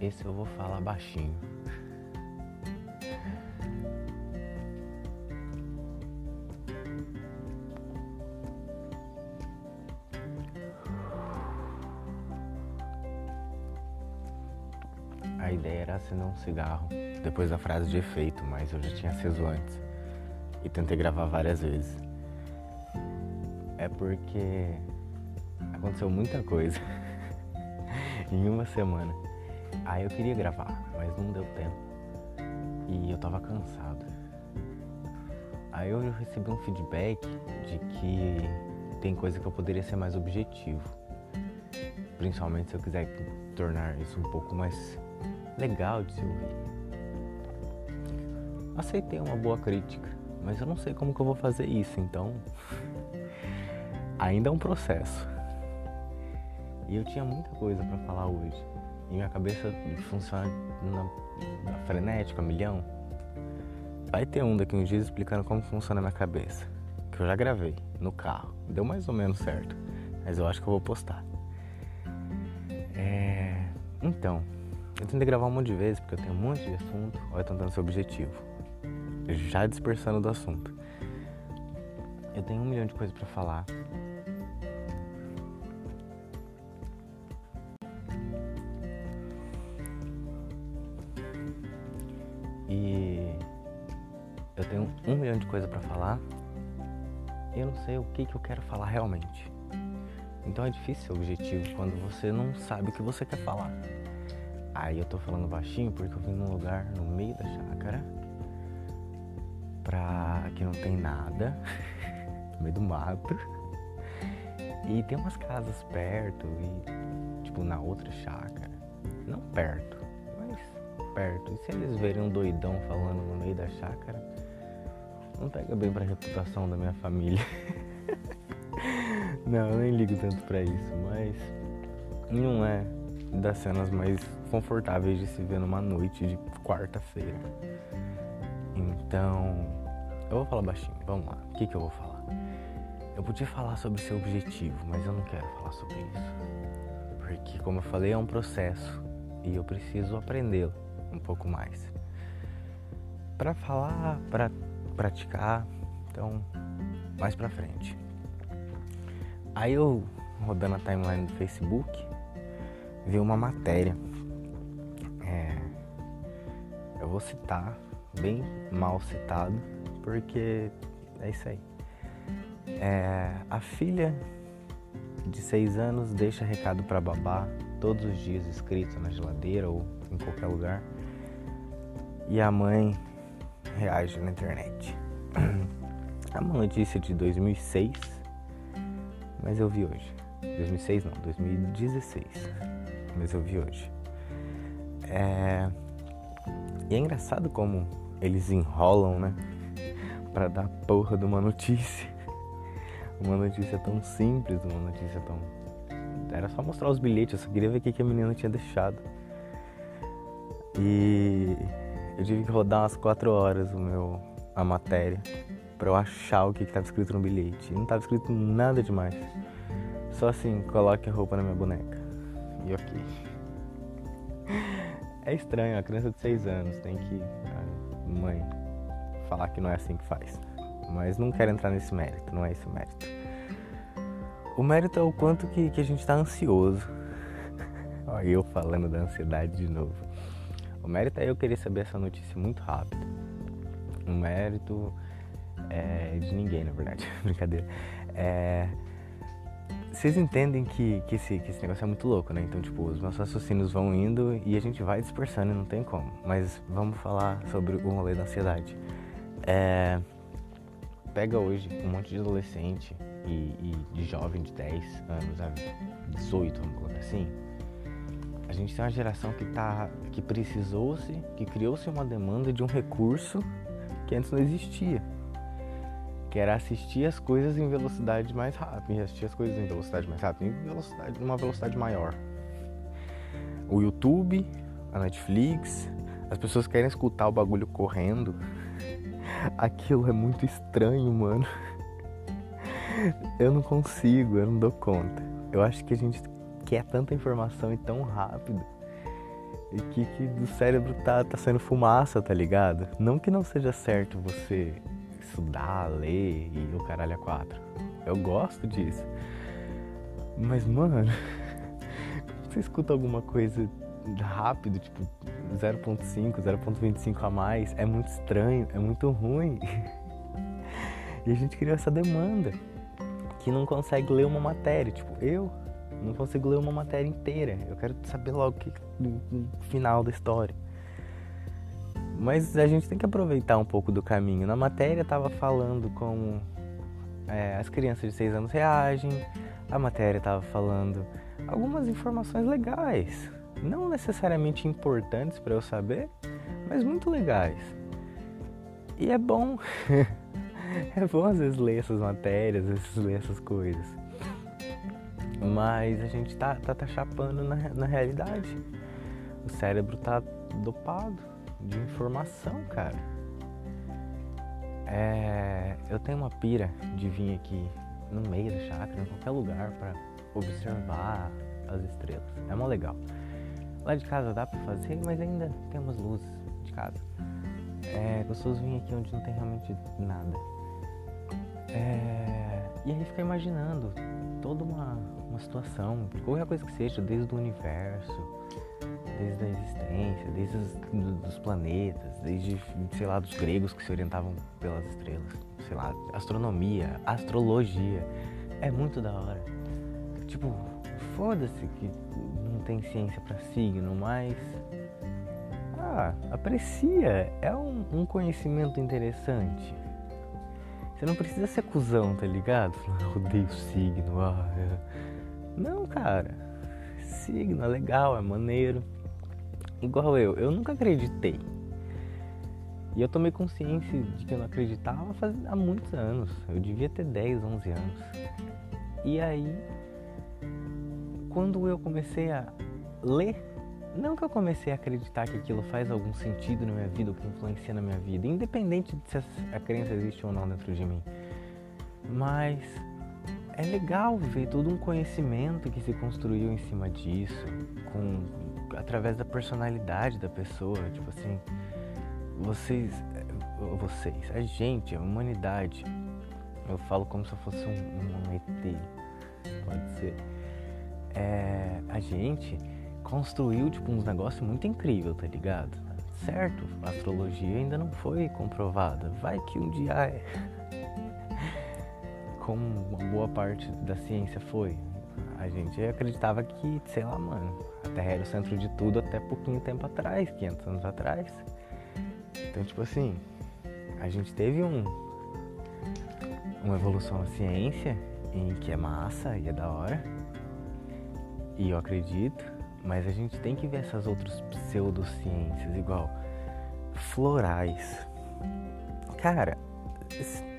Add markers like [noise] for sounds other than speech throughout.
esse eu vou falar baixinho. A ideia era acender um cigarro depois da frase de efeito, mas eu já tinha aceso antes e tentei gravar várias vezes. É porque aconteceu muita coisa [laughs] em uma semana. Aí eu queria gravar, mas não deu tempo. E eu tava cansado. Aí eu recebi um feedback de que tem coisa que eu poderia ser mais objetivo. Principalmente se eu quiser tornar isso um pouco mais legal de se ouvir. Aceitei uma boa crítica, mas eu não sei como que eu vou fazer isso, então [laughs] ainda é um processo. E eu tinha muita coisa para falar hoje. E minha cabeça funciona na, frenética, a milhão. Vai ter um daqui uns dias explicando como funciona a minha cabeça. Que eu já gravei no carro. Deu mais ou menos certo. Mas eu acho que eu vou postar. É... Então, eu tentei gravar um monte de vezes porque eu tenho um monte de assunto. Olha, tentando ser objetivo. Já dispersando do assunto. Eu tenho um milhão de coisas para falar. Sei o que, que eu quero falar realmente. Então é difícil ser objetivo quando você não sabe o que você quer falar. Aí eu tô falando baixinho porque eu vim num lugar no meio da chácara. Pra que não tem nada. [laughs] no meio do mato. E tem umas casas perto e tipo na outra chácara. Não perto, mas perto. E se eles verem um doidão falando no meio da chácara, não pega bem pra reputação da minha família. [laughs] não, eu nem ligo tanto pra isso, mas não é das cenas mais confortáveis de se ver numa noite de quarta-feira. Então, eu vou falar baixinho, vamos lá. O que, que eu vou falar? Eu podia falar sobre seu objetivo, mas eu não quero falar sobre isso. Porque, como eu falei, é um processo e eu preciso aprendê-lo um pouco mais. Para falar, para praticar, então, mais pra frente. Aí eu, rodando a timeline do Facebook, vi uma matéria. É, eu vou citar, bem mal citado, porque é isso aí. É, a filha de seis anos deixa recado para babá todos os dias escrito na geladeira ou em qualquer lugar. E a mãe reage na internet. [clears throat] É uma notícia de 2006, mas eu vi hoje. 2006 não, 2016, mas eu vi hoje. É... E é engraçado como eles enrolam, né? Pra dar porra de uma notícia. [laughs] Uma notícia tão simples, uma notícia tão. Era só mostrar os bilhetes, eu só queria ver o que a menina tinha deixado. E eu tive que rodar umas 4 horas o meu, a matéria para eu achar o que estava escrito no bilhete. Não estava escrito nada demais. Só assim, coloque a roupa na minha boneca. E ok. [laughs] É estranho, a criança de 6 anos tem que. A mãe falar que não é assim que faz. Mas não quero entrar nesse mérito, não é esse o mérito. O mérito é o quanto que, que a gente está ansioso. [laughs] Olha eu falando da ansiedade de novo. O mérito é eu querer saber essa notícia muito rápido. O mérito é de ninguém, na verdade. [laughs] Brincadeira. É, vocês entendem que, que, esse, que esse negócio é muito louco, né? Então, tipo, os nossos raciocínios vão indo e a gente vai dispersando e não tem como. Mas vamos falar sobre o rolê da ansiedade. É, pega hoje um monte de adolescente e, e de jovem de 10 anos a 18, vamos colocar assim. A gente tem uma geração que tá. que precisou-se, que criou-se uma demanda de um recurso que antes não existia. Que era assistir as coisas em velocidade mais rápida. Assistir as coisas em velocidade mais rápida, em velocidade, numa velocidade maior. O YouTube, a Netflix, as pessoas querem escutar o bagulho correndo. Aquilo é muito estranho, mano. Eu não consigo, eu não dou conta. Eu acho que a gente quer tanta informação e tão rápido E que, que do cérebro tá, tá saindo fumaça, tá ligado? Não que não seja certo você estudar, ler e o caralho a quatro. Eu gosto disso. Mas, mano, [laughs] você escuta alguma coisa rápido, tipo 0.5, 0.25 a mais, é muito estranho, é muito ruim. [laughs] E a gente criou essa demanda que não consegue ler uma matéria, tipo, eu não consigo ler uma matéria inteira. Eu quero saber logo que final da história. Mas a gente tem que aproveitar um pouco do caminho. Na matéria tava falando como é, as crianças de 6 anos reagem. A matéria tava falando algumas informações legais, não necessariamente importantes para eu saber, mas muito legais. E é bom, [laughs] é bom às vezes ler essas matérias, às vezes ler essas coisas. Mas a gente tá, tá, tá chapando na, na realidade. O cérebro tá dopado de informação, cara. É, eu tenho uma pira de vir aqui no meio da chácara, em qualquer lugar, para observar as estrelas. É mó legal. Lá de casa dá para fazer, mas ainda tem umas luzes de casa. É gostoso vir aqui onde não tem realmente nada. É, e aí fica imaginando toda uma, uma situação, qualquer coisa que seja, desde o universo, desde a existência, desde os dos planetas, desde, sei lá, dos gregos que se orientavam pelas estrelas, sei lá, astronomia, astrologia. É muito da hora. Tipo, foda-se que não tem ciência para signo, mas. Ah, aprecia. É um, um, conhecimento interessante. Você não precisa ser cuzão, tá ligado? [laughs] Eu odeio signo. Ah, é... Não, cara. Signo é legal, é maneiro. Igual eu, eu nunca acreditei. E eu tomei consciência de que eu não acreditava há muitos anos. Eu devia ter 10, 11 anos. E aí quando eu comecei a ler, não que eu comecei a acreditar que aquilo faz algum sentido na minha vida ou que influencia na minha vida, independente de se a crença existe ou não dentro de mim, mas é legal ver todo um conhecimento que se construiu em cima disso, com através da personalidade da pessoa, tipo assim, vocês, vocês, a gente, a humanidade, eu falo como se eu fosse um, um ET, pode ser é, a gente construiu tipo uns negócios muito incrível, tá ligado? Certo, a astrologia ainda não foi comprovada. Vai que um dia é. Como uma boa parte da ciência foi. A gente acreditava que, sei lá, mano, a Terra era o centro de tudo até pouquinho tempo atrás, 500 anos atrás. Então, tipo assim, a gente teve um uma evolução na ciência em que é massa e é da hora e eu acredito, mas a gente tem que ver essas outras pseudociências, igual florais. Cara,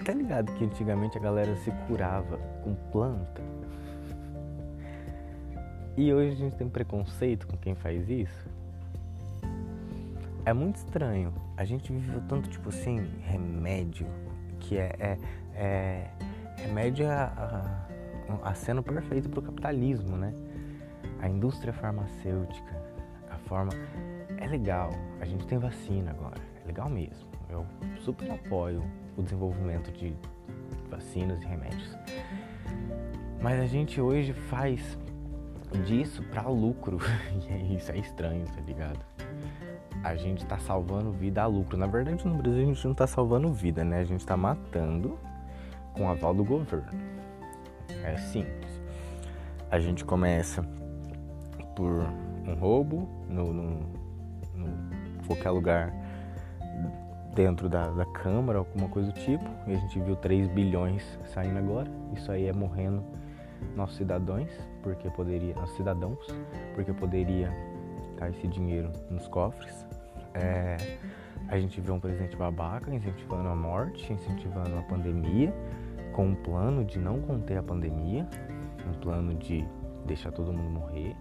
tá ligado que antigamente a galera se curava com planta? E hoje a gente tem preconceito com quem faz isso? É muito estranho. A gente viveu tanto, tipo assim, remédio, que é, é, é remédio é a, a, a sendo perfeito pro capitalismo, né? a indústria farmacêutica, a forma. É legal, a gente tem vacina agora, é legal mesmo. Eu super apoio o desenvolvimento de vacinas e remédios. Mas a gente hoje faz disso para lucro. [laughs] E é isso, é estranho, tá ligado? A gente tá salvando vida a lucro. Na verdade, no Brasil a gente não tá salvando vida, né? A gente tá matando com aval do governo. É simples. A gente começa por um roubo no, no, no qualquer lugar dentro da, da Câmara, alguma coisa do tipo. E a gente viu 3 bilhões saindo agora. Isso aí é morrendo nossos cidadãos, porque poderia. Nossos cidadãos, porque poderia estar esse dinheiro nos cofres. É, a gente vê um presidente babaca incentivando a morte, incentivando a pandemia, com um plano de não conter a pandemia, um plano de deixar todo mundo morrer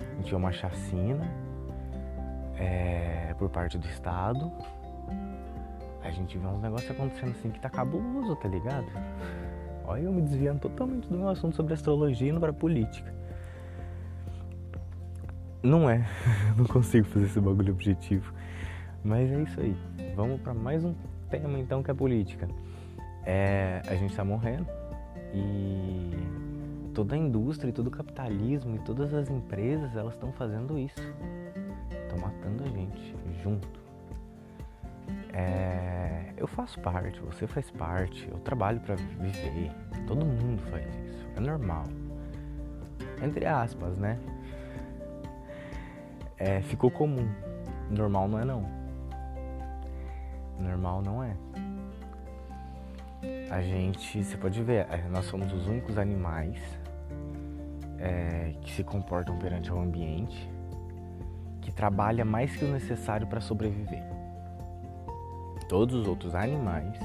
a gente vê uma chacina é, por parte do Estado. A gente vê uns negócios acontecendo assim que tá cabuloso, tá ligado? Olha eu me desviando totalmente do meu assunto sobre astrologia e indo pra política. Não é, [laughs] não consigo fazer esse bagulho objetivo. Mas é isso aí. Vamos para mais um tema então que é política. É, a gente tá morrendo e toda a indústria e todo o capitalismo e todas as empresas elas estão fazendo isso. Estão matando a gente junto. É, eu faço parte, você faz parte, eu trabalho para viver. Todo mundo faz isso. É normal. Entre aspas, né? É, ficou comum. Normal não é não. Normal não é. A gente, você pode ver, é, nós somos os únicos animais é, que se comportam perante o ambiente, que trabalha mais que o necessário para sobreviver. Todos os outros animais,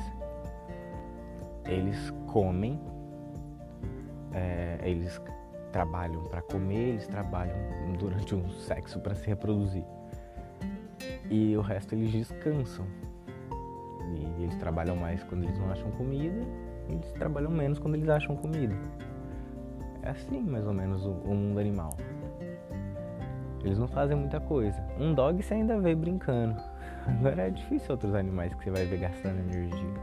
eles comem, é, eles trabalham para comer, eles trabalham durante um sexo para se reproduzir. E o resto eles descansam. E eles trabalham mais quando eles não acham comida, e eles trabalham menos quando eles acham comida. É assim mais ou menos o, o mundo animal. Eles não fazem muita coisa. Um dog você ainda vê brincando. Agora é difícil outros animais que você vai ver gastando energia.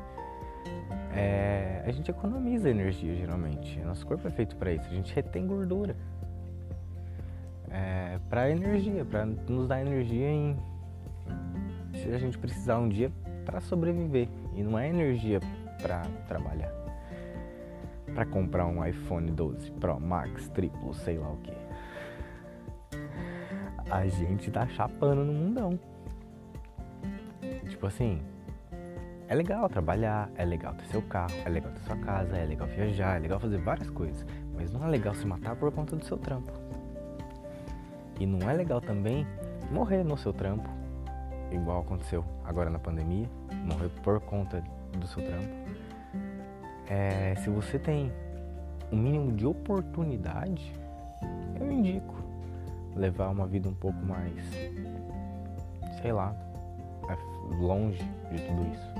É, a gente economiza energia geralmente. Nosso corpo é feito para isso. A gente retém gordura. É, para energia, para nos dar energia em se a gente precisar um dia para sobreviver e não é energia para trabalhar para comprar um iPhone 12 Pro Max, triplo, sei lá o que. A gente tá chapando no mundão. Tipo assim, é legal trabalhar, é legal ter seu carro, é legal ter sua casa, é legal viajar, é legal fazer várias coisas, mas não é legal se matar por conta do seu trampo. E não é legal também morrer no seu trampo, igual aconteceu agora na pandemia, morrer por conta do seu trampo é, se você tem um mínimo de oportunidade, eu indico levar uma vida um pouco mais, sei lá, longe de tudo isso.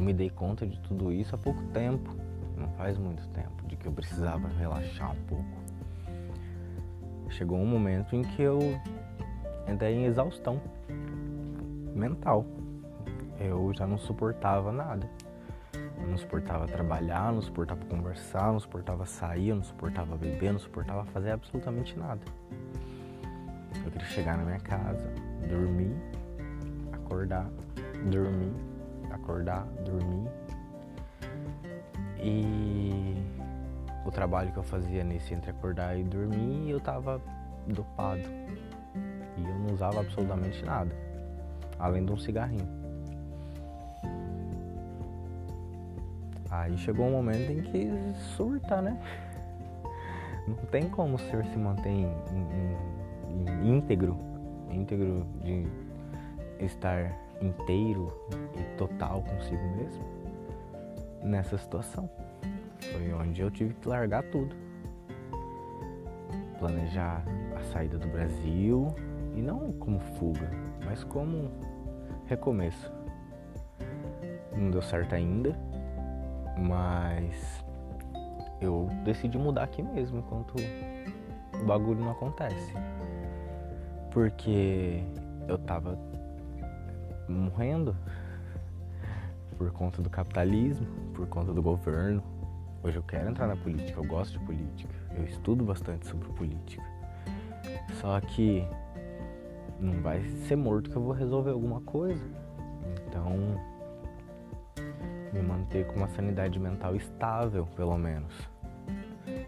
Eu me dei conta de tudo isso há pouco tempo, faz muito tempo, de que eu precisava relaxar um pouco. Chegou um momento em que eu entrei em exaustão mental. Eu já não suportava nada. Eu não suportava trabalhar, não suportava conversar, não suportava sair, não suportava beber, não suportava fazer absolutamente nada. Eu queria chegar na minha casa, dormir, acordar, dormir, acordar, dormir. E o trabalho que eu fazia nesse entre acordar e dormir, eu tava dopado. E eu não usava absolutamente nada, além de um cigarrinho. Aí chegou um momento em que surta, né? Não tem como o ser se manter íntegro, íntegro de estar inteiro e total consigo mesmo nessa situação. Foi onde eu tive que largar tudo. Planejar a saída do Brasil e não como fuga, mas como recomeço. Não deu certo ainda, mas eu decidi mudar aqui mesmo enquanto o bagulho não acontece. Porque eu tava morrendo por conta do capitalismo, por conta do governo. Hoje eu quero entrar na política, eu gosto de política, eu estudo bastante sobre política. Só que não vai ser morto que eu vou resolver alguma coisa. Então, me manter com uma sanidade mental estável, pelo menos.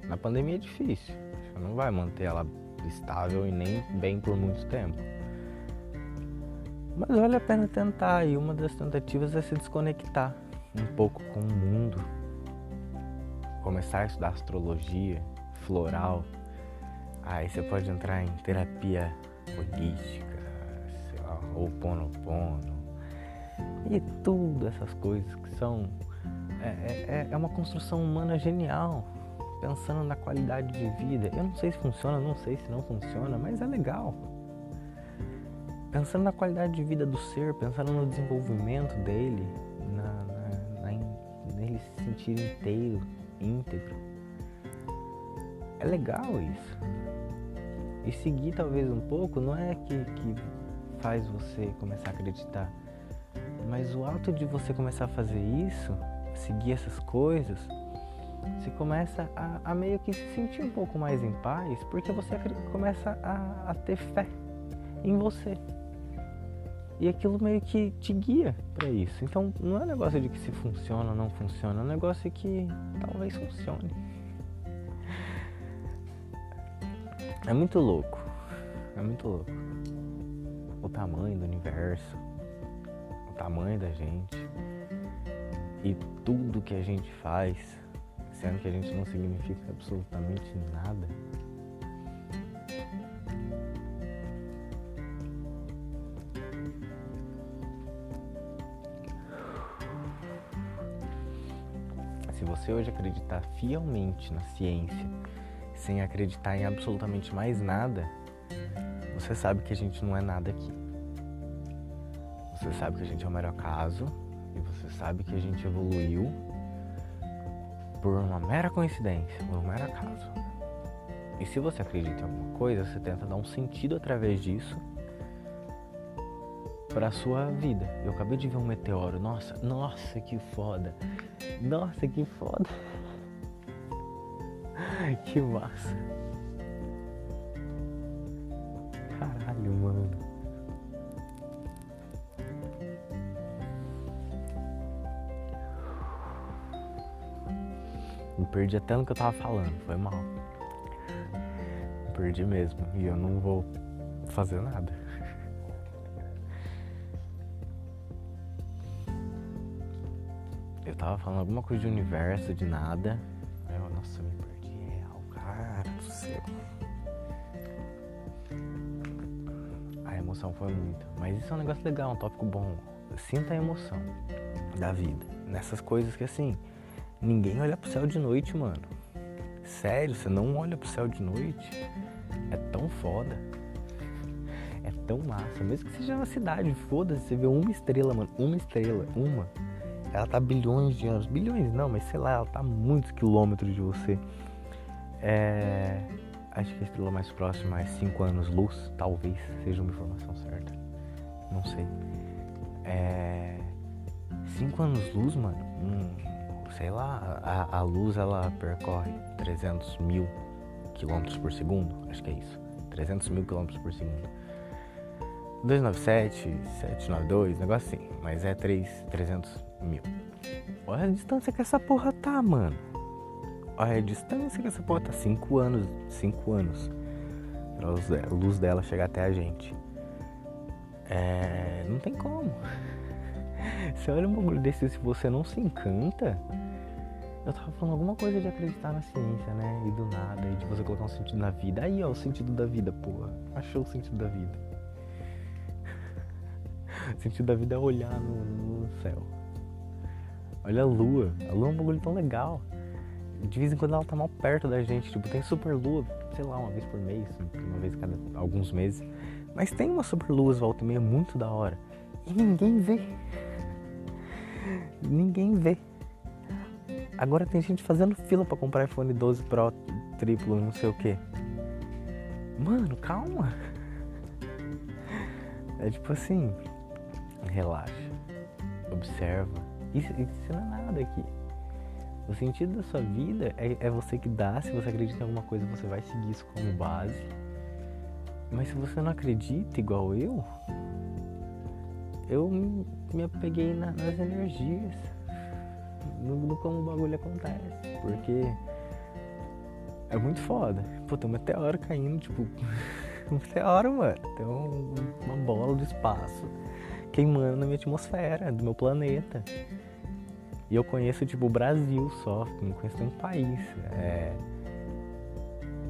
Na pandemia é difícil, você não vai manter ela estável e nem bem por muito tempo. Mas vale a pena tentar e uma das tentativas é se desconectar um pouco com o mundo. Começar a estudar astrologia, floral. Aí você pode entrar em terapia holística, sei lá, ou pono pono. E tudo essas coisas que são. É, é, é uma construção humana genial, pensando na qualidade de vida. Eu não sei se funciona, não sei se não funciona, mas é legal. Pensando na qualidade de vida do ser, pensando no desenvolvimento dele, na, na, na, nele se sentir inteiro, íntegro. É legal isso. E seguir talvez um pouco não é que, que faz você começar a acreditar, mas o ato de você começar a fazer isso, seguir essas coisas, você começa a, a meio que se sentir um pouco mais em paz, porque você começa a, a ter fé em você. E aquilo meio que te guia para isso. Então não é um negócio de que se funciona ou não funciona, é um negócio que talvez funcione. [laughs] É muito louco. É muito louco. O tamanho do universo, o tamanho da gente e tudo que a gente faz, sendo que a gente não significa absolutamente nada. Você hoje acreditar fielmente na ciência, sem acreditar em absolutamente mais nada, você sabe que a gente não é nada aqui. Você sabe que a gente é o mero acaso e você sabe que a gente evoluiu por uma mera coincidência, por um mero acaso. E se você acredita em alguma coisa, você tenta dar um sentido através disso para sua vida. Eu acabei de ver um meteoro. Nossa, nossa, que foda. Nossa, que foda. [laughs] que massa. Caralho, mano. Perdi até no que eu tava falando, foi mal. Perdi mesmo. E eu não vou fazer nada. Tava falando alguma coisa de universo, de nada. Eu, nossa, me perdi real, cara do céu. A emoção foi muita. Mas isso é um negócio legal, um tópico bom. Sinta a emoção da vida. Nessas coisas que assim, ninguém olha pro céu de noite, mano. Sério, você não olha pro céu de noite. É tão foda. É tão massa. Mesmo que seja na cidade, foda-se, você vê uma estrela, mano. Uma estrela, uma ela tá bilhões de anos, bilhões não, mas sei lá, ela tá muitos quilômetros de você. É, acho que a estrela mais próxima é 5 anos luz, talvez seja uma informação certa. Não sei. É, 5 anos luz, mano, hum, sei lá, a, a luz ela percorre 300 mil quilômetros por segundo, acho que é isso. 300 mil quilômetros por segundo. 297, 792, negócio assim, mas é 3, 300 mil. Olha a distância que essa porra tá, mano. Olha a distância que essa porra tá. 5 anos. 5 anos. Pra a luz dela chegar até a gente. É. Não tem como. [laughs] Você olha um bagulho desse se você não se encanta. Eu tava falando alguma coisa de acreditar na ciência, né? E do nada, e de você colocar um sentido na vida. Aí, ó, o sentido da vida, porra. Achou o sentido da vida. O [laughs] sentido da vida é olhar no, no céu. Olha a lua. A lua é um bagulho tão legal. De vez em quando ela tá mal perto da gente. Tipo, tem super lua, sei lá, uma vez por mês, uma vez cada alguns meses. Mas tem uma super lua volta e meia muito da hora. E ninguém vê. Ninguém vê. Agora tem gente fazendo fila para comprar iPhone 12 Pro triplo, não sei o que. Mano, calma. É tipo assim, relaxa, observa, isso, isso não é nada aqui. O sentido da sua vida é, é você que dá. Se você acredita em alguma coisa, você vai seguir isso como base. Mas se você não acredita igual eu, eu me apeguei na, nas energias, no, no, como o bagulho acontece. Porque é muito foda. Pô, tem um meteoro caindo, tipo, [laughs] um meteoro, mano. Tem um, uma bola do espaço queimando na minha atmosfera, do meu planeta. E eu conheço, tipo, o Brasil só, não conheço nenhum país. É...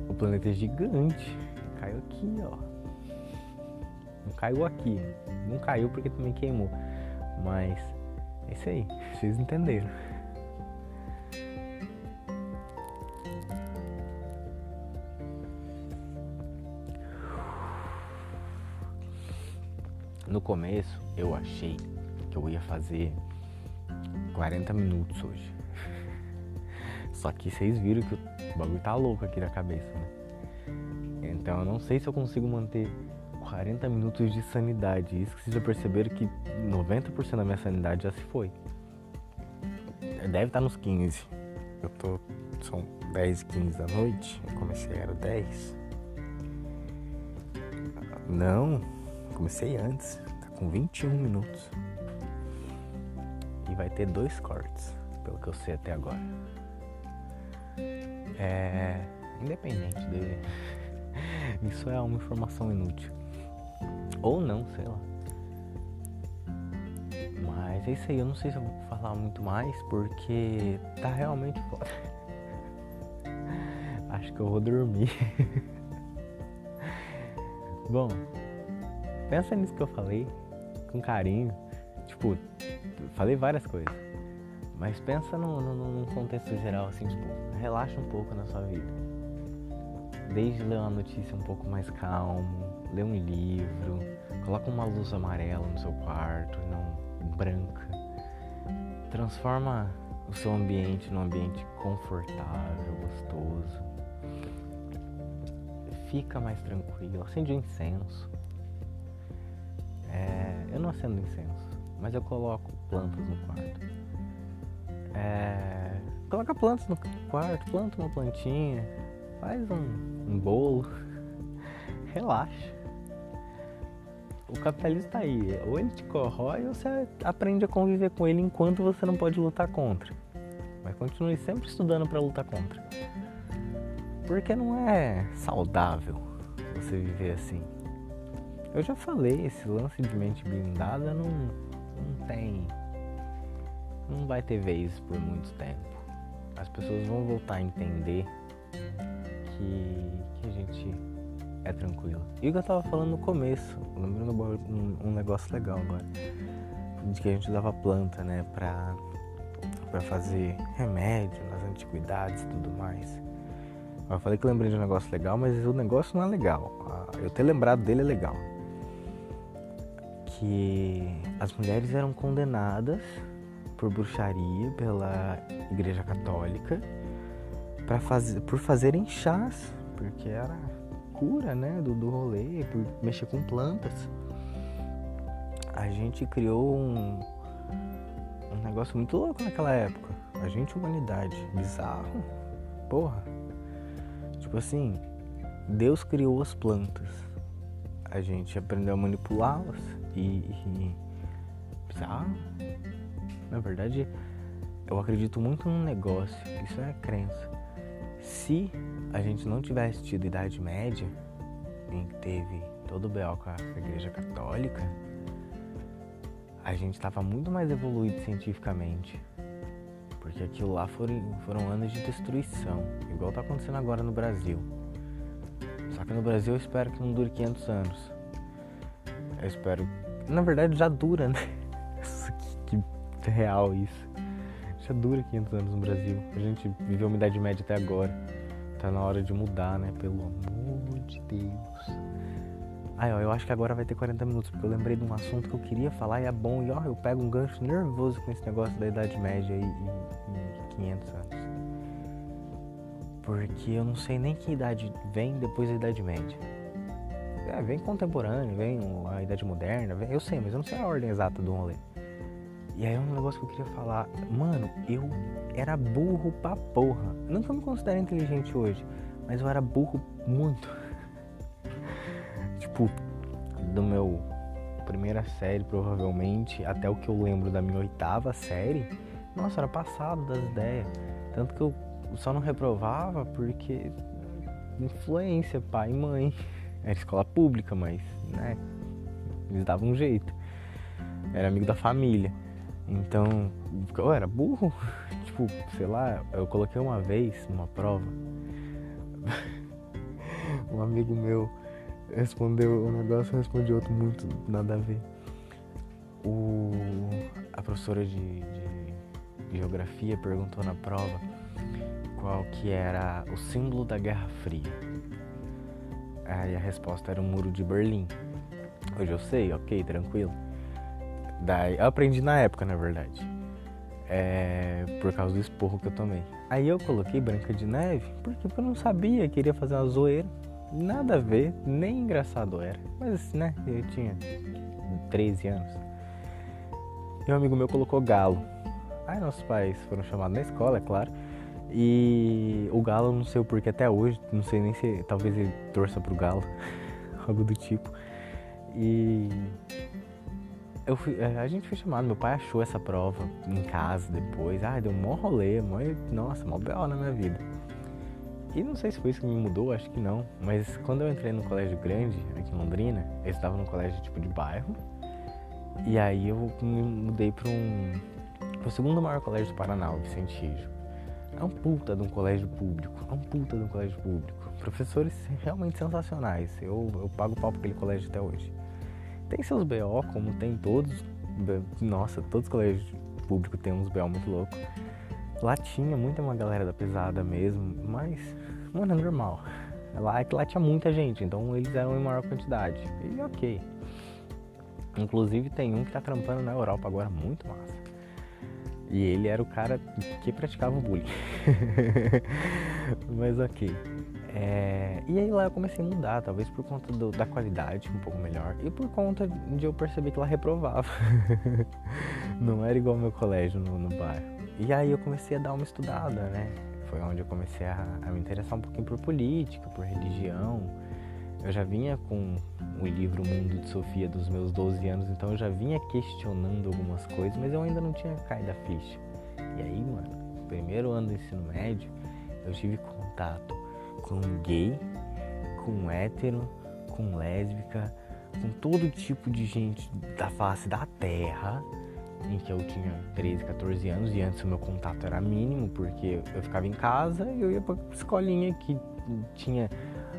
O planeta é gigante. Caiu aqui, ó. Não caiu aqui. Não caiu porque também queimou. Mas é isso aí, vocês entenderam. No começo eu achei que eu ia fazer 40 minutos hoje. [laughs] Só que vocês viram que o bagulho tá louco aqui na cabeça, né? Então eu não sei se eu consigo manter 40 minutos de sanidade. Isso que vocês já perceberam que 90% da minha sanidade já se foi. Deve estar nos 15. Eu tô. São 10 e 15 da noite. Eu comecei, era 10. Não, comecei antes. Tá com 21 minutos. E vai ter dois cortes, pelo que eu sei até agora. É. Independente dele. [laughs] Isso é uma informação inútil. Ou não, sei lá. Mas é isso aí, eu não sei se eu vou falar muito mais porque tá realmente [laughs] foda. Acho que eu vou dormir. [laughs] Bom, pensa nisso que eu falei com carinho. Tipo, falei várias coisas. Mas pensa num contexto geral, assim, tipo, relaxa um pouco na sua vida. Desde ler uma notícia um pouco mais calmo, ler um livro, coloca uma luz amarela no seu quarto, não branca. Transforma o seu ambiente num ambiente confortável, gostoso. Fica mais tranquilo, acende um incenso. É, eu não acendo incenso, mas eu coloco plantas no quarto. É, coloca plantas no quarto, planta uma plantinha, faz um, um bolo, [laughs] relaxa o capitalismo está aí. Ou ele te corrói ou você aprende a conviver com ele enquanto você não pode lutar contra. Mas continue sempre estudando para lutar contra. Porque não é saudável você viver assim. Eu já falei, esse lance de mente blindada não, não tem. Não vai ter vez por muito tempo. As pessoas vão voltar a entender que, que a gente é tranquilo. E o que eu tava falando no começo, lembrando um, negócio legal agora, de que a gente usava planta, né, pra, pra fazer remédio nas antiguidades e tudo mais. Eu falei que lembrei de um negócio legal, mas o negócio não é legal. Ah, eu ter lembrado dele é legal. Que as mulheres eram condenadas por bruxaria pela Igreja Católica para fazer, por fazerem chás, porque era cura, né, do, do rolê, por mexer com plantas. A gente criou um, um negócio muito louco naquela época. A gente, humanidade, bizarro. Porra. Tipo assim, Deus criou as plantas. A gente aprendeu a manipulá-las e, e. Na verdade, eu acredito muito num negócio. Isso é crença. Se a gente não tivesse tido Idade Média, em que teve todo o B.O. com a Igreja Católica, a gente estava muito mais evoluído cientificamente. Porque aquilo lá foram, foram anos de destruição, igual está acontecendo agora no Brasil. Só que no Brasil eu espero que não dure 500 anos. Eu espero. Na verdade já dura, né? [laughs] que, que real isso. Já dura 500 anos no Brasil. A gente viveu uma Idade Média até agora. Tá na hora de mudar, né? Pelo amor de Deus. Ai, ó, eu acho que agora vai ter 40 minutos, porque eu lembrei de um assunto que eu queria falar e é bom. E ó, eu pego um gancho nervoso com esse negócio da Idade Média e, e, e 500 anos. Porque eu não sei nem que idade vem depois da Idade Média. É, vem contemporâneo, vem a Idade Moderna, vem, eu sei, mas eu não sei a ordem exata do rolê. E aí é um negócio que eu queria falar. Mano, eu era burro pra porra. Não que eu me considere inteligente hoje, mas eu era burro muito. [laughs] tipo, do meu primeira série, provavelmente, até o que eu lembro da minha oitava série, nossa, era passado das ideias. Tanto que eu só não reprovava porque influência, pai e mãe. Era escola pública, mas, né, eles davam um jeito. Era amigo da família. Então, eu era burro. [laughs] tipo, sei lá, eu coloquei uma vez numa prova. [laughs] um amigo meu respondeu um negócio, eu respondi outro muito nada a ver. o, a professora de, de geografia perguntou na prova qual que era o símbolo da Guerra Fria. Aí a resposta era o Muro de Berlim. Hoje eu sei, ok, tranquilo. Daí, eu aprendi na época, na verdade. É, por causa do esporro que eu tomei. Aí eu coloquei Branca de Neve porque eu não sabia, queria fazer uma zoeira. Nada a ver, nem engraçado era. Mas, né, eu tinha 13 anos. E um amigo meu colocou galo. Aí nossos pais foram chamados na escola, é claro. E o Galo, não sei o porquê até hoje, não sei nem se talvez ele torça pro Galo, [laughs] algo do tipo. E eu fui, a gente foi chamado, meu pai achou essa prova em casa depois. Ah, deu um maior rolê, mó, nossa, mó B.O. na minha vida. E não sei se foi isso que me mudou, acho que não. Mas quando eu entrei no colégio grande, aqui em Londrina, eu estava no colégio tipo de bairro. E aí eu me mudei para um. Pro segundo maior colégio do Paraná, o Vicente Rijo. É um puta de um colégio público. É um puta de um colégio público. Professores realmente sensacionais. Eu, eu pago pau pra aquele colégio até hoje. Tem seus BO, como tem todos. Nossa, todos os colégios públicos têm uns BO muito loucos. Lá tinha muita uma galera da pesada mesmo, mas, mano, é normal. Lá é que lá tinha muita gente, então eles eram em maior quantidade. E ok. Inclusive tem um que tá trampando na Europa agora, muito massa. E ele era o cara que praticava o bullying. [laughs] Mas ok. É... E aí lá eu comecei a mudar, talvez por conta do, da qualidade um pouco melhor e por conta de eu perceber que lá reprovava. [laughs] Não era igual meu colégio no, no bairro. E aí eu comecei a dar uma estudada, né? Foi onde eu comecei a, a me interessar um pouquinho por política, por religião. Eu já vinha com o livro Mundo de Sofia dos meus 12 anos, então eu já vinha questionando algumas coisas, mas eu ainda não tinha caído a ficha. E aí, mano, no primeiro ano do ensino médio, eu tive contato com gay, com hétero, com lésbica, com todo tipo de gente da face da terra, em que eu tinha 13, 14 anos, e antes o meu contato era mínimo, porque eu ficava em casa e eu ia pra escolinha que tinha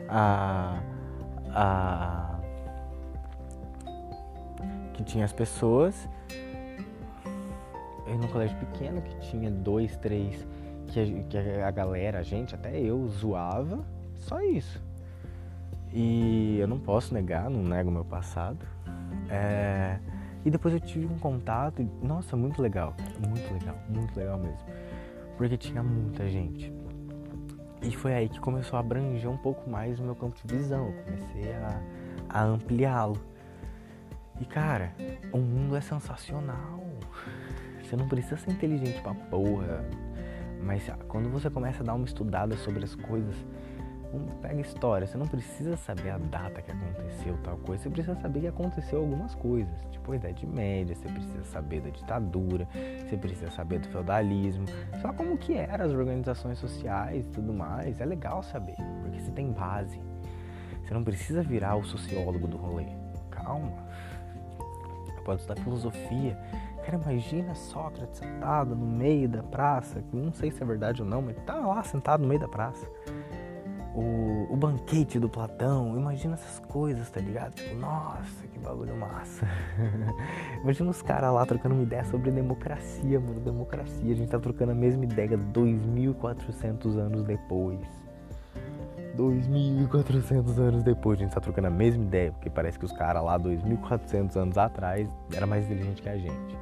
a. a que tinha as pessoas. Eu num colégio pequeno que tinha dois, três, que a, que a galera, a gente, até eu, zoava. Só isso. E eu não posso negar, não nego meu passado. É... E depois eu tive um contato, nossa, muito legal, muito legal, muito legal mesmo. Porque tinha muita gente. E foi aí que começou a abranger um pouco mais o meu campo de visão. Eu comecei a, a ampliá-lo. E cara, o mundo é sensacional. Você não precisa ser inteligente pra porra. Mas quando você começa a dar uma estudada sobre as coisas, pega história, você não precisa saber a data que aconteceu tal coisa, você precisa saber que aconteceu algumas coisas, tipo a Idade Média, você precisa saber da ditadura, você precisa saber do feudalismo, só como que eram as organizações sociais e tudo mais, é legal saber, porque você tem base. Você não precisa virar o sociólogo do rolê. Calma pode estudar filosofia. Cara, imagina Sócrates sentado no meio da praça, não sei se é verdade ou não, mas tá lá sentado no meio da praça. O, o banquete do Platão, imagina essas coisas, tá ligado? Tipo, nossa, que bagulho massa. [laughs] imagina os caras lá trocando uma ideia sobre democracia, mano, democracia. A gente tá trocando a mesma ideia 2.400 anos depois. 2.400 anos depois, a gente tá trocando a mesma ideia, porque parece que os caras lá 2.400 anos atrás era mais inteligente que a gente.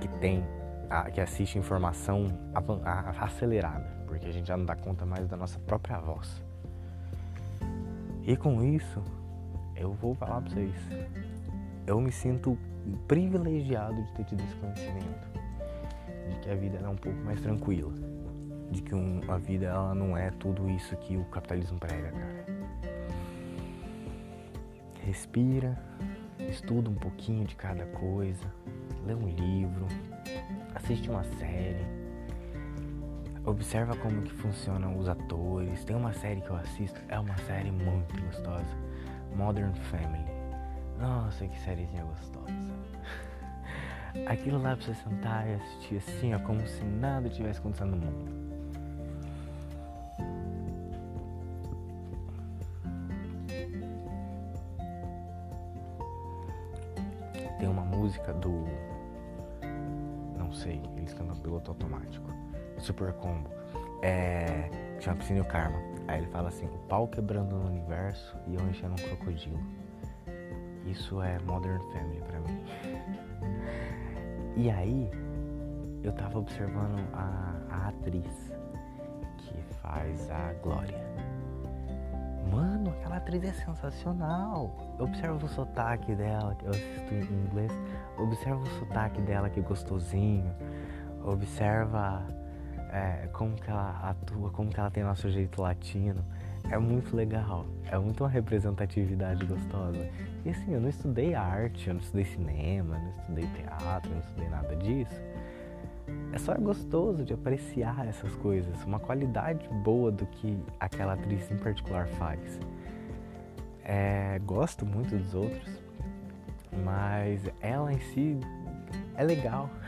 Que tem, a, que assiste informação acelerada, porque a gente já não dá conta mais da nossa própria voz. E com isso, eu vou falar pra vocês, eu me sinto privilegiado de ter tido esse conhecimento, de que a vida é um pouco mais tranquila de que um, a vida ela não é tudo isso que o capitalismo prega, cara. Respira, estuda um pouquinho de cada coisa, lê um livro, assiste uma série, observa como que funcionam os atores. Tem uma série que eu assisto, é uma série muito gostosa, Modern Family. Nossa, que sériezinha gostosa. [laughs] Aquilo lá pra você sentar e assistir assim, ó, como se nada tivesse acontecendo no mundo. Super combo. É. Chama Piscina e o Karma. Aí ele fala assim: o pau quebrando no universo e eu enchendo um crocodilo. Isso é Modern Family pra mim. E aí, eu tava observando a, a atriz que faz a Glória. Mano, aquela atriz é sensacional. Observa o sotaque dela, eu assisto em inglês. Observa o sotaque dela, que gostosinho. Observa é, como que ela atua, como que ela tem nosso jeito latino. É muito legal. É muito uma representatividade gostosa. E assim, eu não estudei arte, eu não estudei cinema, eu não estudei teatro, eu não estudei nada disso. É só gostoso de apreciar essas coisas, uma qualidade boa do que aquela atriz em particular faz. É, gosto muito dos outros, mas ela em si é legal. [laughs]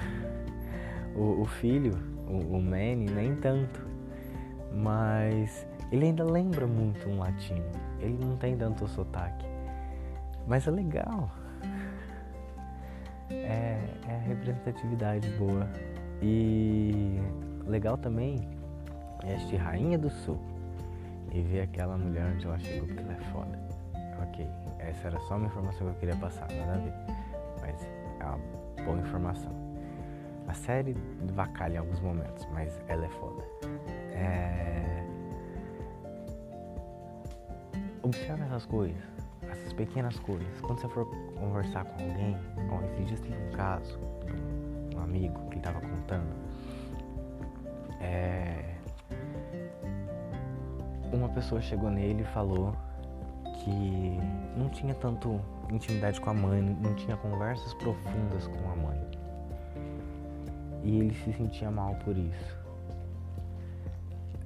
O, o filho, o, o Manny, nem tanto, mas ele ainda lembra muito um latino. Ele não tem tanto sotaque, mas é legal. É, é a representatividade boa. E legal também é assistir Rainha do Sul e ver aquela mulher onde ela chegou porque ela é foda. Ok, essa era só uma informação que eu queria passar, nada a ver. Mas é uma boa informação. A série vacalha em alguns momentos, mas ela é foda. É... Observe essas coisas, essas pequenas coisas. Quando você for conversar com alguém, ó, esses dias tem um caso um amigo que ele estava contando. É... Uma pessoa chegou nele e falou que não tinha tanto intimidade com a mãe, não tinha conversas profundas com a. E ele se sentia mal por isso.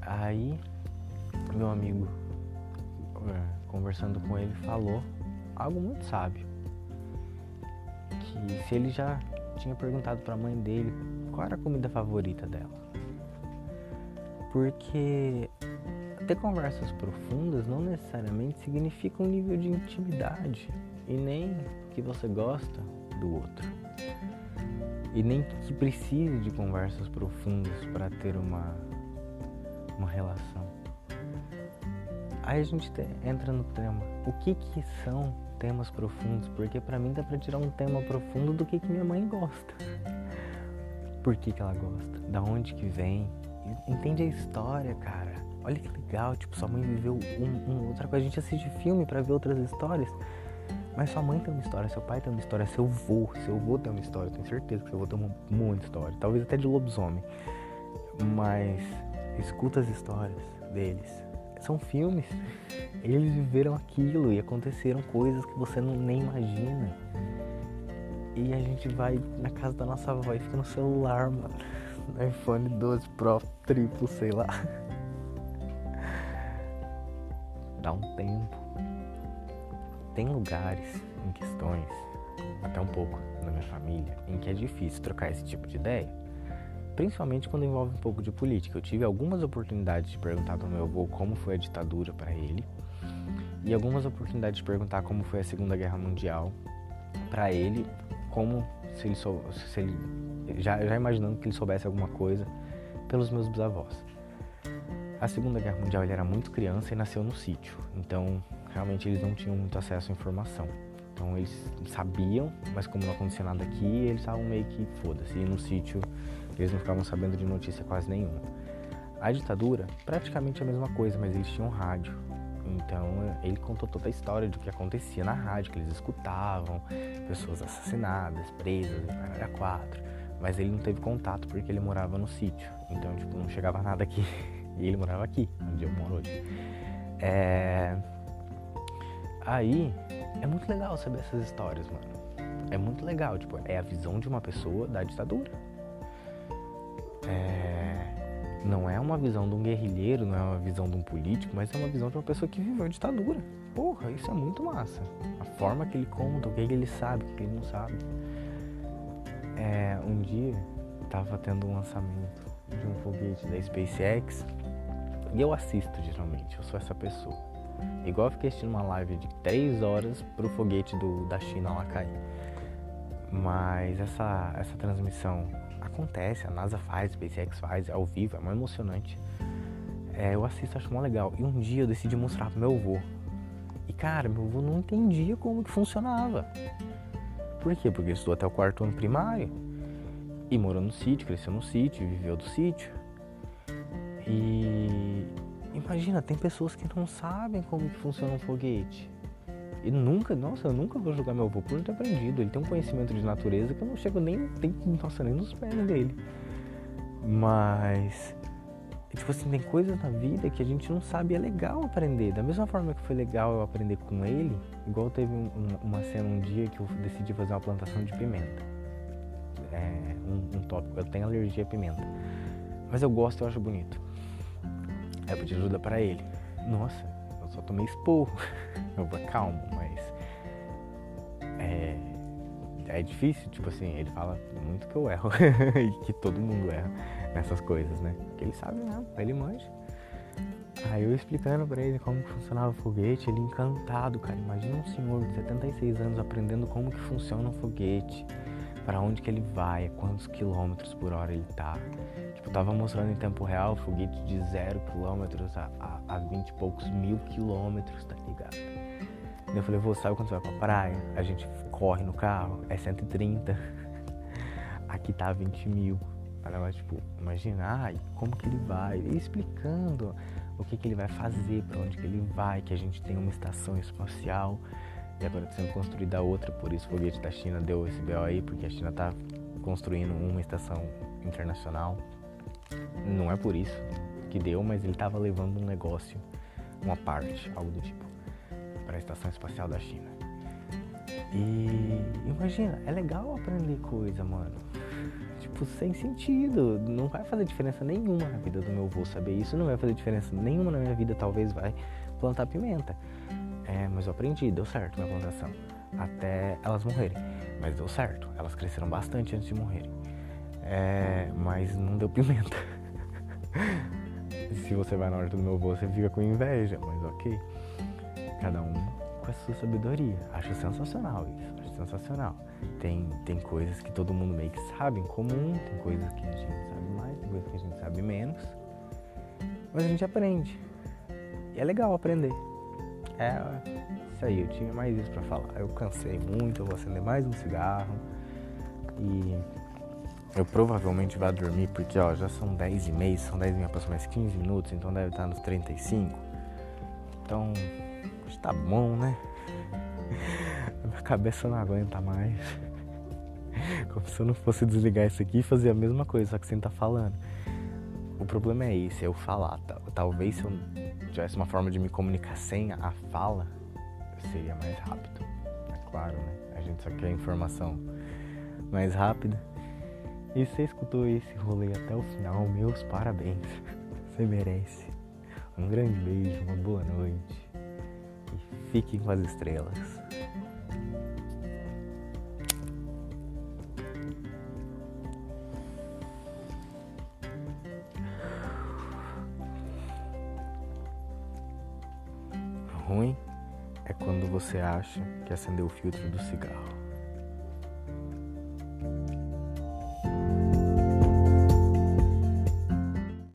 Aí, meu amigo, é, conversando com ele, falou algo muito sábio. Que se ele já tinha perguntado para a mãe dele qual era a comida favorita dela. Porque ter conversas profundas não necessariamente significa um nível de intimidade e nem que você gosta do outro. E nem que precise de conversas profundas para ter uma, uma relação. Aí a gente entra no tema. O que que são temas profundos, porque para mim dá para tirar um tema profundo do que, que minha mãe gosta. [laughs] Por que, que ela gosta? Da onde que vem? Entende a história, cara. Olha que legal, tipo, sua mãe viveu um, um outra coisa. A gente assiste filme para ver outras histórias. Mas sua mãe tem uma história, seu pai tem uma história, seu avô, seu avô tem uma história, tenho certeza que seu avô tem uma muita história, talvez até de lobisomem. Mas escuta as histórias deles, são filmes. Eles viveram aquilo e aconteceram coisas que você não nem imagina. E a gente vai na casa da nossa avó e fica no celular, mano. No [laughs] iPhone 12 Pro triplo, sei lá. [laughs] Dá um tempo. Tem lugares em questões, até um pouco na minha família, em que é difícil trocar esse tipo de ideia principalmente quando envolve um pouco de política. Eu tive algumas oportunidades de perguntar para meu avô como foi a ditadura para ele e algumas oportunidades de perguntar como foi a Segunda Guerra Mundial para ele, como se ele, sou, se ele já, já imaginando que ele soubesse alguma coisa pelos meus bisavós. A Segunda Guerra Mundial ele era muito criança e nasceu no sítio, então realmente eles não tinham muito acesso à informação. Então eles sabiam, mas como não acontecia nada aqui, eles estavam meio que foda-se. E no sítio eles não ficavam sabendo de notícia quase nenhuma. A ditadura, praticamente a mesma coisa, mas eles tinham rádio. Então ele contou toda a história do que acontecia na rádio, que eles escutavam, pessoas assassinadas, presas, era quatro. Mas ele não teve contato porque ele morava no sítio. Então, tipo, não chegava nada aqui. [laughs] E ele morava aqui, onde eu moro hoje. É... Aí, é muito legal saber essas histórias, mano. É muito legal, tipo, é a visão de uma pessoa da ditadura é, não é uma visão de um guerrilheiro, não é uma visão de um político, mas é uma visão de uma pessoa que viveu a ditadura. Porra, isso é muito massa. A forma que ele conta, o que ele sabe, o que ele não sabe. É, um dia estava tendo um lançamento de um foguete da SpaceX e eu assisto geralmente, eu sou essa pessoa. Igual eu fiquei assistindo uma live de 3 horas pro foguete do, da China lá cair. Mas essa, essa transmissão acontece, a NASA faz, a SpaceX faz, é ao vivo, é mais emocionante. É, eu assisto, acho mó legal. E um dia eu decidi mostrar pro meu avô. E cara, meu avô não entendia como que funcionava. Por quê? Porque ele estudou até o quarto ano primário. E morou no sítio, cresceu no sítio, viveu do sítio. E imagina, tem pessoas que não sabem como que funciona um foguete. E nunca, nossa, eu nunca vou julgar meu avô por ter aprendido. Ele tem um conhecimento de natureza que eu não chego nem, nem nossa, nem nos pés dele. Mas tipo assim, tem coisas na vida que a gente não sabe e é legal aprender. Da mesma forma que foi legal eu aprender com ele, igual teve um, uma cena um dia que eu decidi fazer uma plantação de pimenta. É um, um tópico, eu tenho alergia a pimenta. Mas eu gosto, eu acho bonito. Aí eu pedi ajuda para ele. Nossa, eu só tomei esporro. [laughs] Eu calmo, mas. É. É difícil, tipo assim, ele fala muito que eu erro. [laughs] e que todo mundo erra nessas coisas, né? Que ele sabe mesmo, ele manja. Aí eu explicando pra ele como funcionava o foguete, ele encantado, cara. Imagina um senhor de 76 anos aprendendo como que funciona um foguete, para onde que ele vai, quantos quilômetros por hora ele tá. Tipo, tava mostrando em tempo real foguete de zero quilômetros a, a, a 20 e poucos mil quilômetros, tá ligado? Eu falei, vou, sabe quando você vai pra praia? A gente corre no carro, é 130. [laughs] Aqui tá 20 mil. Ela tipo, imaginar como que ele vai, e explicando o que, que ele vai fazer, para onde que ele vai, que a gente tem uma estação espacial e agora está sendo construída outra, por isso o foguete da China deu esse BO aí, porque a China está construindo uma estação internacional. Não é por isso que deu, mas ele estava levando um negócio, uma parte, algo do tipo, para a estação espacial da China. E imagina, é legal aprender coisa, mano tipo, sem sentido. Não vai fazer diferença nenhuma na vida do meu avô saber isso. Não vai fazer diferença nenhuma na minha vida, talvez vai plantar pimenta. É, mas eu aprendi, deu certo minha plantação. Até elas morrerem. Mas deu certo. Elas cresceram bastante antes de morrerem. É, mas não deu pimenta. Se você vai na horta do meu avô, você fica com inveja, mas ok. Cada um com a sua sabedoria. Acho sensacional isso. Acho sensacional. Tem, tem coisas que todo mundo meio que sabe em comum, tem coisas que a gente sabe mais, tem coisas que a gente sabe menos. Mas a gente aprende. E é legal aprender. É isso aí, eu tinha mais isso pra falar. Eu cansei muito, eu vou acender mais um cigarro. E eu provavelmente vou dormir porque ó, já são 10 e meia, são 10 e meia, passou mais 15 minutos, então deve estar nos 35. Então, tá bom, né? [laughs] Minha cabeça não aguenta mais. [laughs] Como se eu não fosse desligar isso aqui e fazer a mesma coisa, só que sem tá falando. O problema é esse, é eu falar. Talvez se eu tivesse uma forma de me comunicar sem a fala, seria mais rápido. É claro, né? A gente só quer informação mais rápida. E você escutou esse rolê até o final, meus parabéns. [laughs] Você merece. Um grande beijo, uma boa noite. E fiquem com as estrelas. ruim é quando você acha que acendeu o filtro do cigarro.